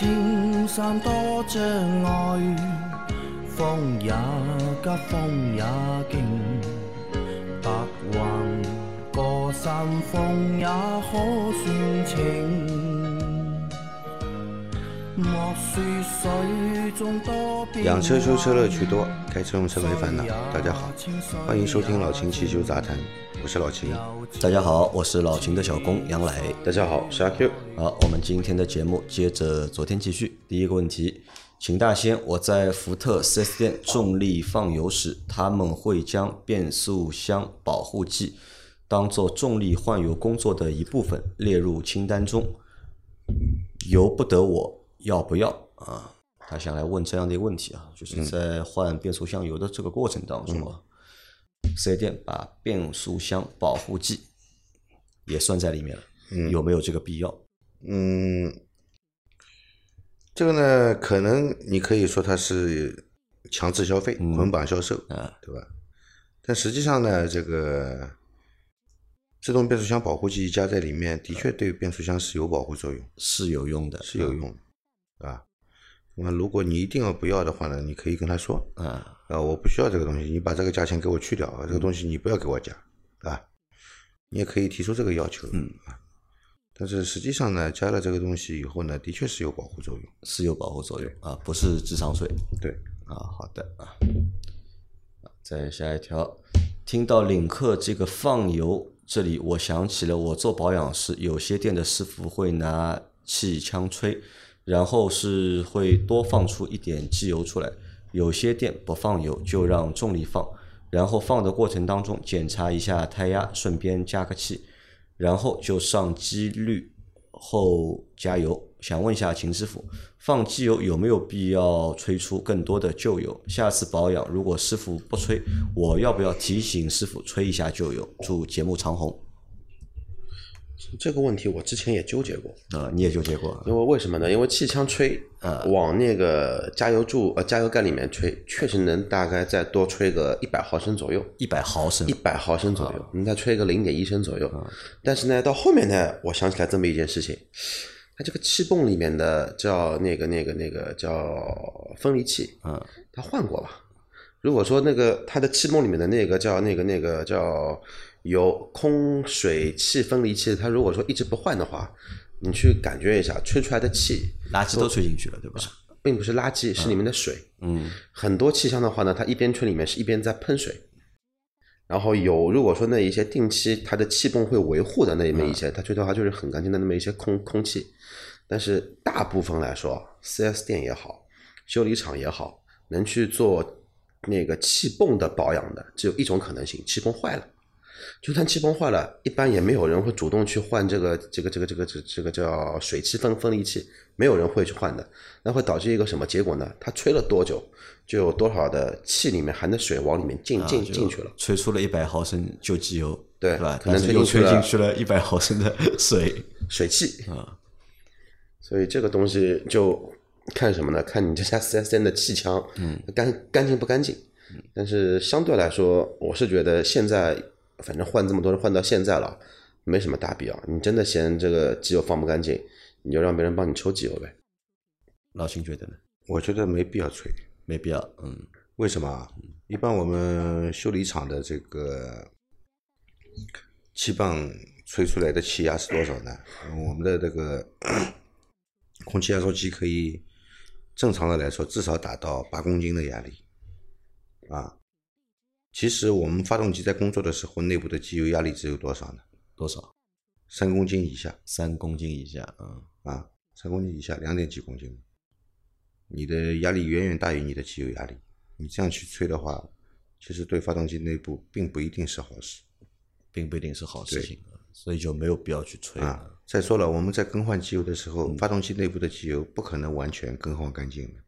莫说青山多障碍，风也急，风也劲，白云过山峰也可算情。莫说水中多变养车修车乐趣多，开车用车没烦恼。大家好，欢迎收听老秦汽修杂谈，我是老秦。大家好，我是老秦的小工杨磊。大家好，我是阿 Q。好，我们今天的节目接着昨天继续。第一个问题，请大仙，我在福特 4S 店重力放油时，他们会将变速箱保护剂当做重力换油工作的一部分列入清单中，由不得我要不要啊？他想来问这样的一个问题啊，就是在换变速箱油的这个过程当中啊，四 S 店把变速箱保护剂也算在里面了，有没有这个必要？嗯，这个呢，可能你可以说它是强制消费、捆绑销售，啊，对吧？但实际上呢，这个自动变速箱保护剂加在里面，的确对变速箱是有保护作用，是有用的，是有用的，对吧？那么如果你一定要不要的话呢，你可以跟他说，啊，啊，我不需要这个东西，你把这个价钱给我去掉，这个东西你不要给我加，啊，你也可以提出这个要求，嗯。啊，但是实际上呢，加了这个东西以后呢，的确是有保护作用，是有保护作用啊，不是智商税对，啊。好的啊，啊再下一条，听到领克这个放油，这里我想起了我做保养时，有些店的师傅会拿气枪吹，然后是会多放出一点机油出来，有些店不放油就让重力放，然后放的过程当中检查一下胎压，顺便加个气，然后就上机滤后加油。想问一下秦师傅，放机油有没有必要吹出更多的旧油？下次保养如果师傅不吹，我要不要提醒师傅吹一下旧油？祝节目长红。这个问题我之前也纠结过，啊、你也纠结过因为为什么呢？因为气枪吹，啊往那个加油柱呃加油盖里面吹，确实能大概再多吹个一百毫升左右，一百毫升一百毫升左右，你再吹个零点一升左右。但是呢，到后面呢，我想起来这么一件事情，它这个气泵里面的叫那个那个那个叫分离器，啊，它换过吧？如果说那个它的气泵里面的那个叫那个那个叫有空水气分离器，它如果说一直不换的话，你去感觉一下，吹出来的气垃圾都吹进去了，对吧？并不是垃圾，是里面的水。嗯很多气箱的话呢，它一边吹里面是一边在喷水。然后有如果说那一些定期它的气泵会维护的那么一些，它吹的话就是很干净的那么一些空空气。但是大部分来说，4S 店也好，修理厂也好，能去做那个气泵的保养的，只有一种可能性，气泵坏了。就算气泵坏了，一般也没有人会主动去换这个这个这个这个这这个叫水气分分离器，没有人会去换的。那会导致一个什么结果呢？它吹了多久，就有多少的气里面含的水往里面进进就进去了。吹出了一百毫升旧机油，对吧？可能又吹吹进去了进去了一百毫升的 水水汽啊，所以这个东西就看什么呢？看你这家四 S 店的气枪，嗯，干干净不干净。但是相对来说，我是觉得现在反正换这么多人换到现在了，没什么大必要。你真的嫌这个机油放不干净，你就让别人帮你抽机油呗。老秦觉得呢？我觉得没必要吹。没必要，嗯为什么啊？一般我们修理厂的这个气泵吹出来的气压是多少呢？嗯我们的这个 空气压缩机可以正常的来说至少达到八公斤的压力啊。其实我们发动机在工作的时候，内部的机油压力只有多少呢？多少？三公斤以下三公斤以下，嗯啊，三公斤以下，两点几公斤，你的压力远远大于你的机油压力。你这样去吹的话，其实对发动机内部并不一定是好事并不一定是好事情，所以就没有必要去吹啊。再说了，我们在更换机油的时候，发动机内部的机油不可能完全更换干净的。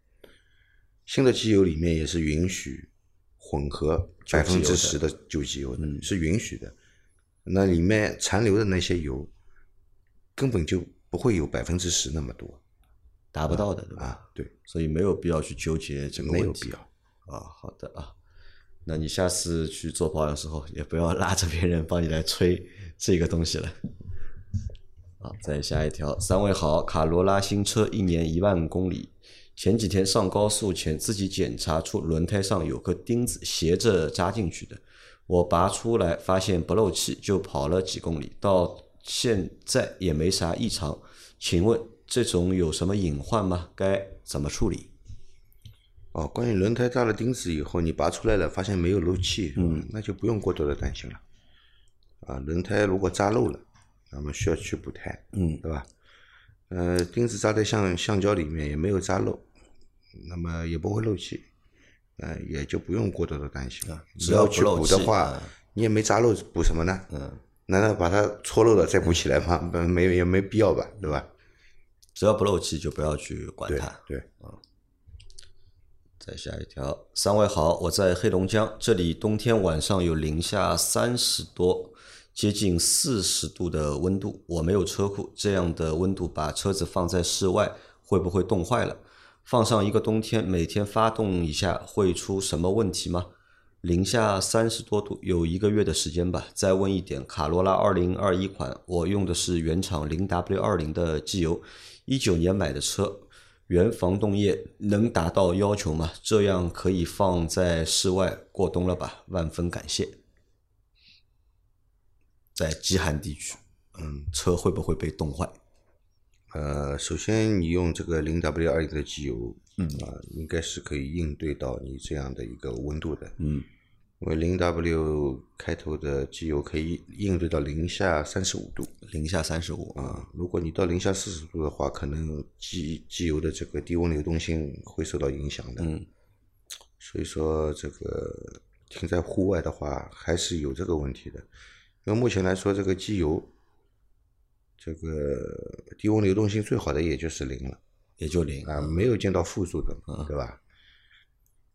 新的机油里面也是允许混合百分之十的旧机油的，是允许的。那里面残留的那些油，根本就不会有百分之十那么多达不到的，对吧？啊。对，所以没有必要去纠结这个问题。没有必要。啊，好的啊，那你下次去做保养的时候，也不要拉着别人帮你来吹这个东西了。好，再下一条，三位好，卡罗拉新车一年一万公里，前几天上高速前自己检查出轮胎上有颗钉子斜着扎进去的，我拔出来发现不漏气，就跑了几公里，到现在也没啥异常。请问这种有什么隐患吗？该怎么处理？哦，关于轮胎扎了钉子以后，你拔出来了，发现没有漏气，嗯，那就不用过多的担心了。啊，轮胎如果扎漏了，那么需要去补胎，嗯对吧？呃，钉子扎在橡橡胶里面也没有扎漏，那么也不会漏气，呃，也就不用过多的担心了。只要去不漏气补的话嗯，你也没扎漏，补什么呢？嗯，难道把它戳漏了再补起来吗？不没也没必要吧，对吧？只要不漏气就不要去管对它。对，再下一条，三位好，我在黑龙江，这里冬天晚上有零下三十多，接近四十度的温度。我没有车库，这样的温度把车子放在室外会不会冻坏了？放上一个冬天，每天发动一下会出什么问题吗？零下三十多度，有一个月的时间吧。再问一点，卡罗拉二零二一款，我用的是原厂零 W 二零的机油，一九年买的车，原防冻液能达到要求吗？这样可以放在室外过冬了吧？万分感谢。在极寒地区，嗯，车会不会被冻坏？呃，首先你用这个零 W 二零的机油，嗯啊、应该是可以应对到你这样的一个温度的，嗯，因为零 W 开头的机油可以应对到零下三十五度零下三十五啊。如果你到零下四十度的话，可能机机油的这个低温流动性会受到影响的。嗯，所以说这个停在户外的话，还是有这个问题的。因为目前来说，这个机油这个低温流动性最好的也就是零了。也就零啊，没有见到负数的，对吧？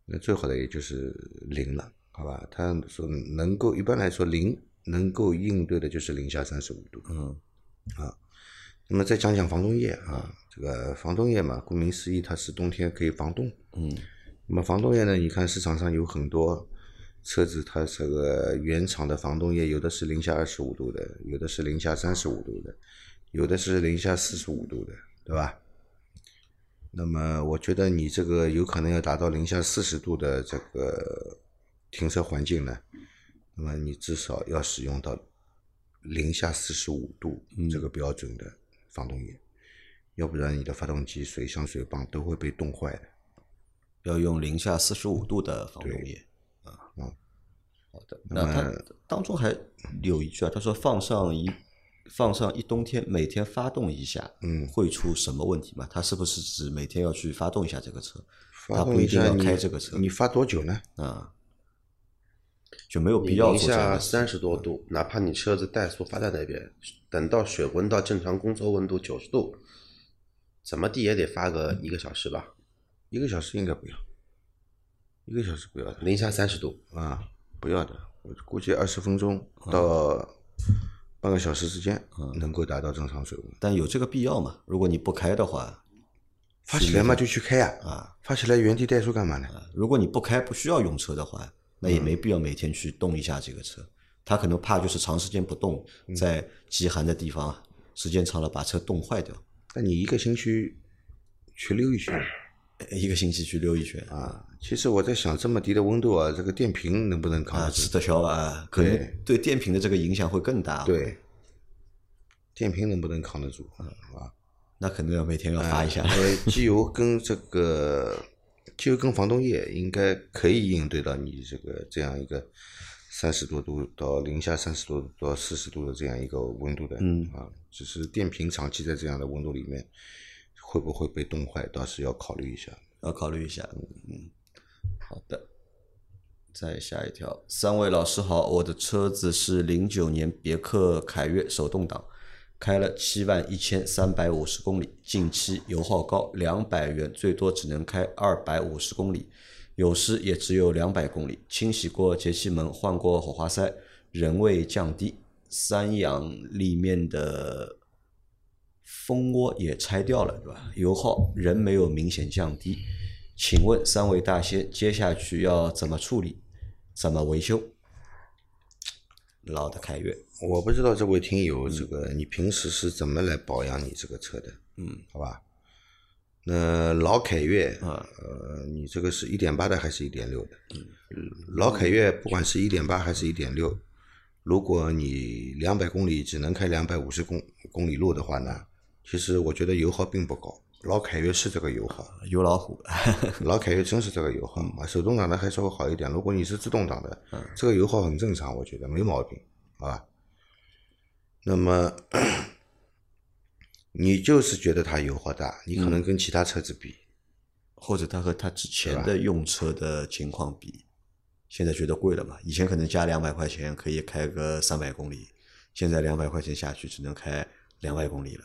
那最好的也就是零了，好吧？它说能够一般来说零能够应对的就是零下三十五度，嗯啊。那么再讲讲防冻液啊，这个防冻液嘛，顾名思义，它是冬天可以防冻。嗯那么防冻液呢，你看市场上有很多车子，它这个原厂的防冻液，有的是零下二十五度的，有的是零下三十五度的，有的是零下四十五度的，对吧？那么我觉得你这个有可能要达到零下四十度的这个停车环境呢，那么你至少要使用到零下四十五度这个标准的防冻液，要不然你的发动机水箱、水泵都会被冻坏的。要用零下四十五度的防冻液。嗯好的，那他当中还有一句啊，他说放上一放上一冬天，每天发动一下，嗯会出什么问题吗？他是不是指每天要去发动一下这个车？发它不一定要动一下你开这个车你发多久呢？啊，就没有必要零下。三十多度，哪怕你车子怠速发在那边，等到水温到正常工作温度九十度，怎么地也得发个一个小时吧？一个小时应该不要，一个小时不要的零下三十度，啊，不要的。我估计二十分钟到半个小时之间能够达到正常水温。但有这个必要吗？如果你不开的话，发起来嘛就去开呀，啊，发起来原地怠速干嘛呢？如果你不开不需要用车的话，那也没必要每天去动一下这个车。他可能怕就是长时间不动，在极寒的地方，时间长了把车冻坏掉。那你一个星期去溜一圈一个星期去溜一圈啊。其实我在想，这么低的温度啊，这个电瓶能不能扛啊，得住？吃得消啊，可能对对电瓶的这个影响会更大。，对，电瓶能不能扛得住？啊，那可能要每天要发一下。呃，机油跟这个机油跟防冻液应该可以应对到你这个这样一个三十多度到零下三十多度到四十度的这样一个温度的，嗯啊，只是电瓶长期在这样的温度里面会不会被冻坏，倒是要考虑一下。要考虑一下。嗯嗯，好的。再下一条，三位老师好，我的车子是零九年别克凯越手动挡，开了七万一千三百五十公里，近期油耗高，两百元最多只能开二百五十公里，有时也只有两百公里。清洗过节气门，换过火花塞，仍未降低。三阳里面的蜂窝也拆掉了，对吧？油耗仍没有明显降低。请问三位大仙，接下去要怎么处理？怎么维修？老的凯越，我不知道这位听友这个你平时是怎么来保养你这个车的？嗯，好吧。那老凯越，呃，你这个是一点八的还是一点六的？嗯，老凯越不管是一点八还是一点六，如果你两百公里只能开两百五十公公里路的话呢，其实我觉得油耗并不高。老凯越是这个油耗，油老虎，老凯越真是这个油耗嘛？手动挡的还稍微好一点，如果你是自动挡的，这个油耗很正常，我觉得没毛病，好吧？那么 你就是觉得它油耗大，你可能跟其他车子比，或者它和它之前的用车的情况比，现在觉得贵了嘛？以前可能加两百块钱可以开个三百公里，现在两百块钱下去只能开两百公里了。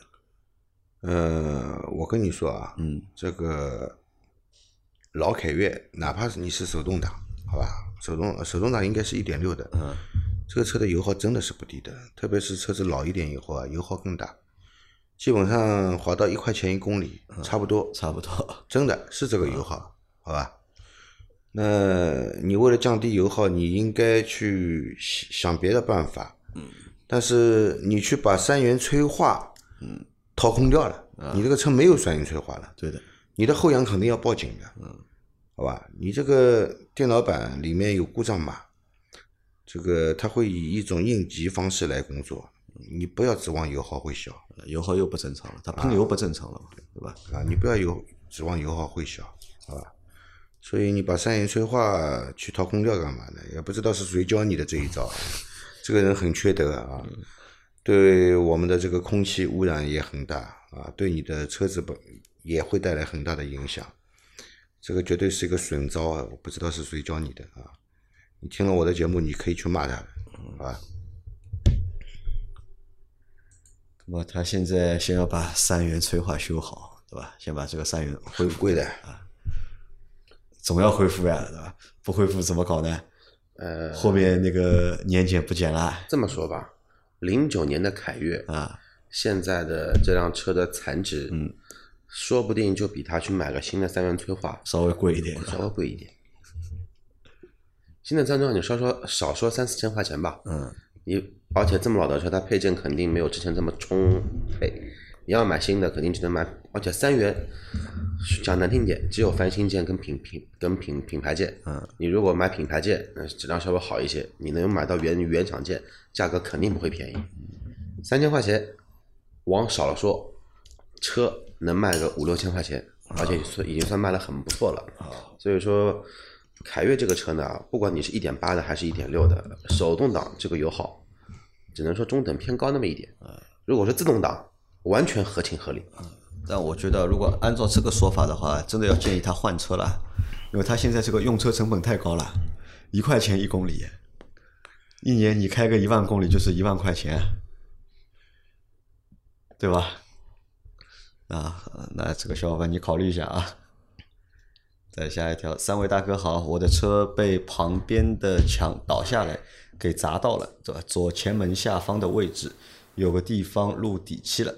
呃，我跟你说啊，嗯，这个老凯越，哪怕是你是手动挡，好吧，手动手动挡应该是一点六的，嗯，这个车的油耗真的是不低的，特别是车子老一点以后啊，油耗更大，基本上划到一块钱一公里，差不多，差不多。真的是这个油耗，好吧？那你为了降低油耗，你应该去想别的办法，嗯，但是你去把三元催化，嗯。掏空掉了，你这个车没有三元催化了，对的，你的后仰肯定要报警的，嗯，好吧，你这个电脑板里面有故障码，这个它会以一种应急方式来工作，你不要指望油耗会小，油耗又不正常了，它喷油不正常了嘛，对吧？啊，你不要有指望油耗会小，好吧？所以你把三元催化去掏空掉干嘛呢？也不知道是谁教你的这一招，这个人很缺德啊。对我们的这个空气污染也很大啊，对你的车子本也会带来很大的影响，这个绝对是一个损招啊！我不知道是谁教你的啊，你听了我的节目，你可以去骂他，好吧？那么他现在先要把三元催化修好，对吧？先把这个三元恢复贵的啊，总要恢复呀，对吧？不恢复怎么搞呢？呃，后面那个年检不检了？这么说吧。零九年的凯越啊，现在的这辆车的残值，嗯，说不定就比他去买个新的三元催化稍微贵一点，稍微贵一点。新的三元催化你少说少说三四千块钱吧，嗯，你而且这么老的车，它配件肯定没有之前这么充沛。你要买新的，肯定只能买，而且三元讲难听点，只有翻新件跟品品跟品品牌件。嗯，你如果买品牌件，那质量稍微好一些，你能买到原原厂件，价格肯定不会便宜。三千块钱，往少了说，车能卖个五六千块钱，而且算已经算卖的很不错了。所以说，凯越这个车呢，不管你是一点八的还是一点六的，手动挡这个油耗，只能说中等偏高那么一点。如果是自动挡，完全合情合理，但我觉得如果按照这个说法的话，真的要建议他换车了，因为他现在这个用车成本太高了，一块钱一公里，一年你开个一万公里就是一万块钱，对吧？啊，那这个小伙伴你考虑一下啊。再下一条，三位大哥好，我的车被旁边的墙倒下来给砸到了，对吧？左前门下方的位置有个地方露底漆了。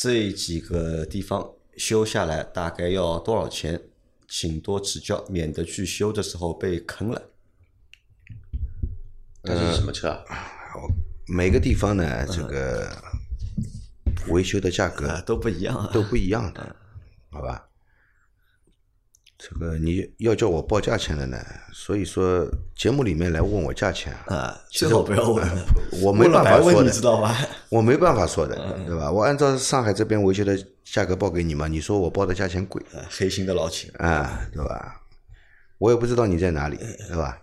这几个地方修下来大概要多少钱？请多指教，免得去修的时候被坑了。这是什么车？每个地方呢，这个维修的价格都不一样，都不一样的？这个你要叫我报价钱的呢，所以说节目里面来问我价钱啊，最好不要问，我没办法说的，你知道吧？我没办法说的，对吧？我按照上海这边维修的价格报给你嘛，你说我报的价钱贵，黑心的老铁啊，对吧？我也不知道你在哪里，对吧？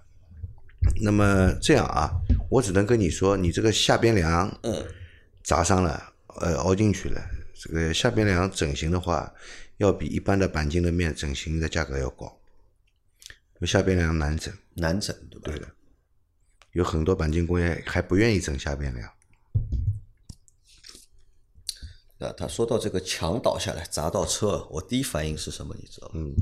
那么这样啊，我只能跟你说，你这个下边梁嗯砸伤了，呃，凹进去了，这个下边梁整形的话。要比一般的钣金的面整形的价格要高，下边梁难整，难整对吧？对的，有很多钣金工业还不愿意整下边梁。那他说到这个墙倒下来砸到车，我第一反应是什么？你知道吗？嗯，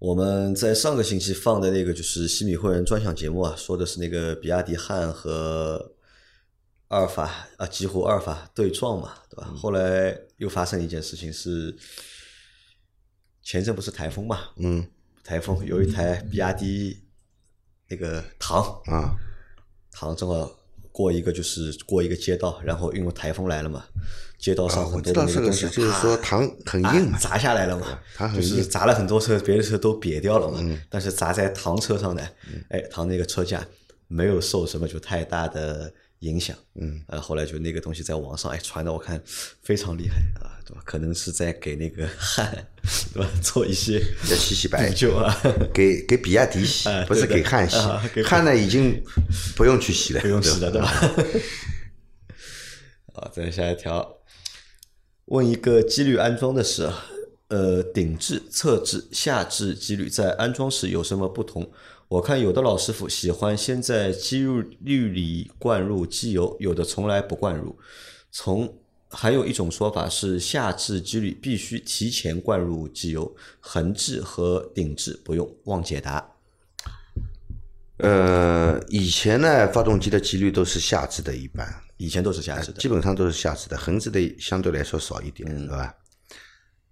我们在上个星期放的那个就是西米会员专享节目啊，说的是那个比亚迪汉和阿尔法啊，极狐阿尔法对撞嘛，对吧？后来又发生一件事情是。前阵不是台风嘛？嗯，台风有一台比亚迪那个唐啊，唐正好过一个就是过一个街道，然后因为台风来了嘛，街道上很多的知道这个那东西是，就是说啪糖很啊硬嘛，砸下来了嘛，就是砸了很多车，别的车都瘪掉了嘛。但是砸在唐车上呢，哎，唐那个车架没有受什么就太大的影响。嗯，呃，后来就那个东西在网上哎传的，我看非常厉害啊，对吧？可能是在给那个汉 对吧做一些要洗洗白补。救啊，给给比亚迪洗哎，不是给汉洗汉呢已经不用去洗了，不用洗了，对对吧？吧？啊，再下一条，问一个机滤安装的事啊，呃，顶置、侧置、下置机滤在安装时有什么不同？我看有的老师傅喜欢先在机滤里灌入机油，有的从来不灌入。从还有一种说法是下置机滤必须提前灌入机油，横置和顶置不用。望解答。呃，以前呢，发动机的机滤都是下置的，一般以前都是下置的，基本上都是下置的，横置的相对来说少一点，对吧？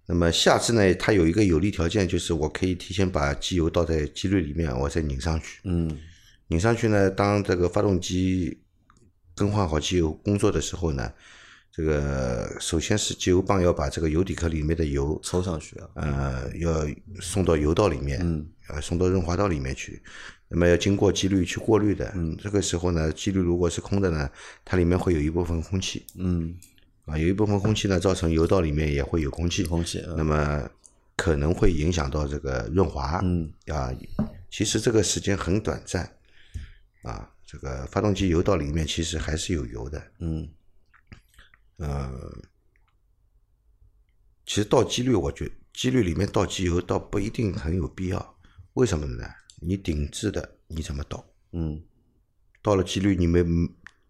那么下置呢，它有一个有利条件，就是我可以提前把机油倒在机滤里面，我再拧上去。嗯拧上去呢，当这个发动机更换好机油工作的时候呢，这个首先是机油泵要把这个油底壳里面的油抽上去啊，呃，要送到油道里面，嗯，呃，送到润滑道里面去，那么要经过机滤去过滤的，嗯，这个时候呢，机滤如果是空的呢，它里面会有一部分空气，嗯，啊，有一部分空气呢，造成油道里面也会有空气，空气啊那么可能会影响到这个润滑，嗯，啊，其实这个时间很短暂，啊，这个发动机油道里面其实还是有油的，嗯呃，其实倒机滤，我觉机滤里面倒机油倒不一定很有必要。为什么呢？你顶置的你怎么倒？嗯倒了机滤你没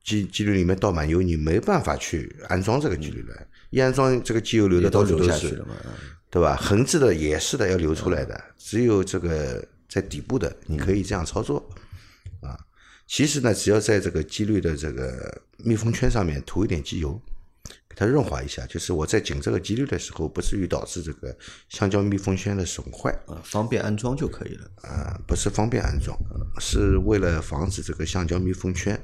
机机滤里面倒满油，你没办法去安装这个机滤了。一安装这个机油流的到处都是对吧？横置的也是的，要流出来的。只有这个在底部的，你可以这样操作啊。其实呢，只要在这个机滤的这个密封圈上面涂一点机油，给它润滑一下，就是我在紧这个机滤的时候，不至于导致这个橡胶密封圈的损坏啊，方便安装就可以了。啊，不是方便安装，是为了防止这个橡胶密封圈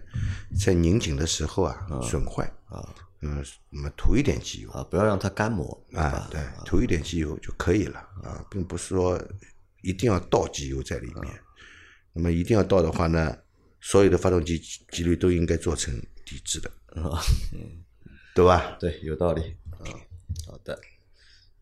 在拧紧的时候啊损坏啊。嗯，那么涂一点机油啊，不要让它干磨，对啊？，对，涂一点机油就可以了啊，并不是说一定要倒机油在里面。那么一定要倒的话呢，所有的发动机机滤都应该做成底质的，啊，对吧？对，有道理啊。好的，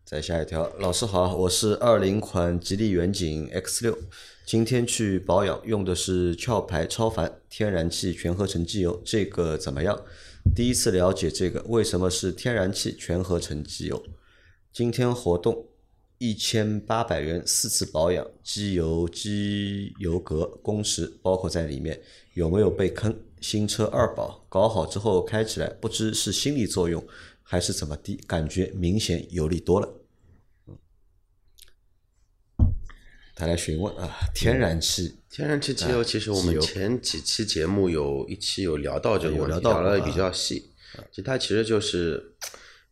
再下一条，老师好，我是二零款吉利远景 X 六，今天去保养，用的是壳牌超凡天然气全合成机油，这个怎么样？第一次了解这个，为什么是天然气全合成机油？今天活动一千八百元四次保养，机油、机油格、工时包括在里面，有没有被坑？新车二保搞好之后开起来，不知是心理作用还是怎么的，感觉明显有力多了。嗯他来询问啊，天然气天然气机油，其实我们前几期节目有一期有聊到这个问题，有聊到过啊聊的比较细。其实它其实就是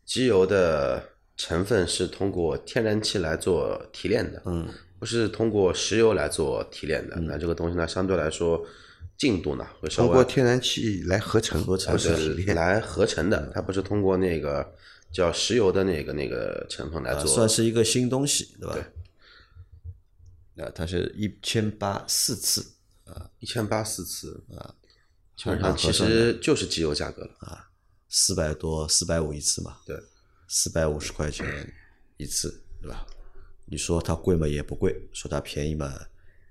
机油的成分是通过天然气来做提炼的，嗯，不是通过石油来做提炼的。那这个东西呢，相对来说进度呢会稍微通过天然气来合成，合成。来合成的，它不是通过那个叫石油的那个那个成分来啊，做。算是一个新东西，对吧？啊，它是一千八四次啊，一千八四次啊，基本上其实就是机油价格了啊。四百多，四百五一次嘛，对，四百五十块钱一次，对吧？你说它贵嘛也不贵，说它便宜嘛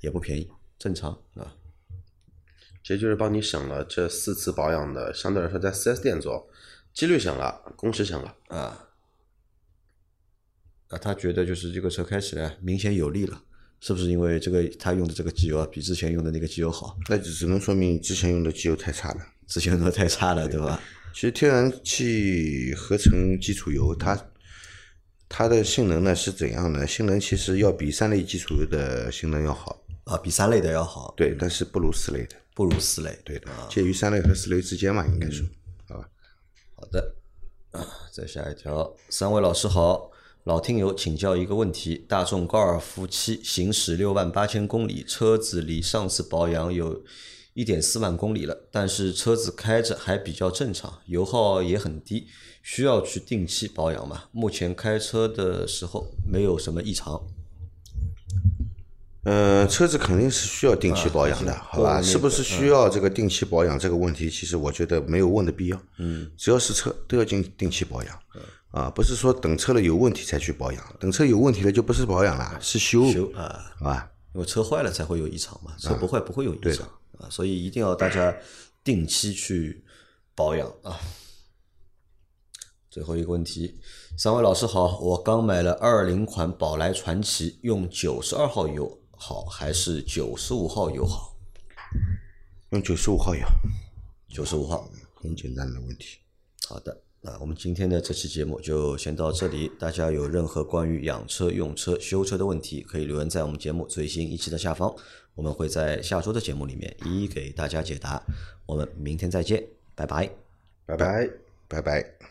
也不便宜，正常啊。其实就是帮你省了这四次保养的，相对来说在 4S 店做，几率省了，工时省了。啊，啊，他觉得就是这个车开起来明显有力了，是不是因为这个他用的这个机油啊比之前用的那个机油好？那就只能说明之前用的机油太差了。之前用的太差了，对吧？其实天然气合成基础油，它它的性能呢是怎样呢？性能其实要比三类基础油的性能要好，啊，比三类的要好，对，但是不如四类的，不如四类。对的，介于三类和四类之间嘛，应该说，好吧？好的，啊，再下一条，三位老师好，老听友请教一个问题：大众高尔夫七行驶六万八千公里，车子离上次保养有一点四万公里了，但是车子开着还比较正常，油耗也很低，需要去定期保养吗？目前开车的时候没有什么异常。呃，车子肯定是需要定期保养的，啊好吧？是不是需要这个定期保养这个问题？其实我觉得没有问的必要。嗯，只要是车都要进定期保养。啊，不是说等车了有问题才去保养，等车有问题了就不是保养了，是修，修啊，好吧？因为车坏了才会有异常嘛，车不坏不会有异常啊，所以一定要大家定期去保养啊。最后一个问题，三位老师好，我刚买了二零款宝来传奇，用九十二号油好还是九十五号油好？用九十五号油，九十五号。很简单的问题。好的，那我们今天的这期节目就先到这里。大家有任何关于养车、用车、修车的问题，可以留言在我们节目最新一期的下方，我们会在下周的节目里面一一给大家解答。我们明天再见，拜拜。拜拜。拜拜。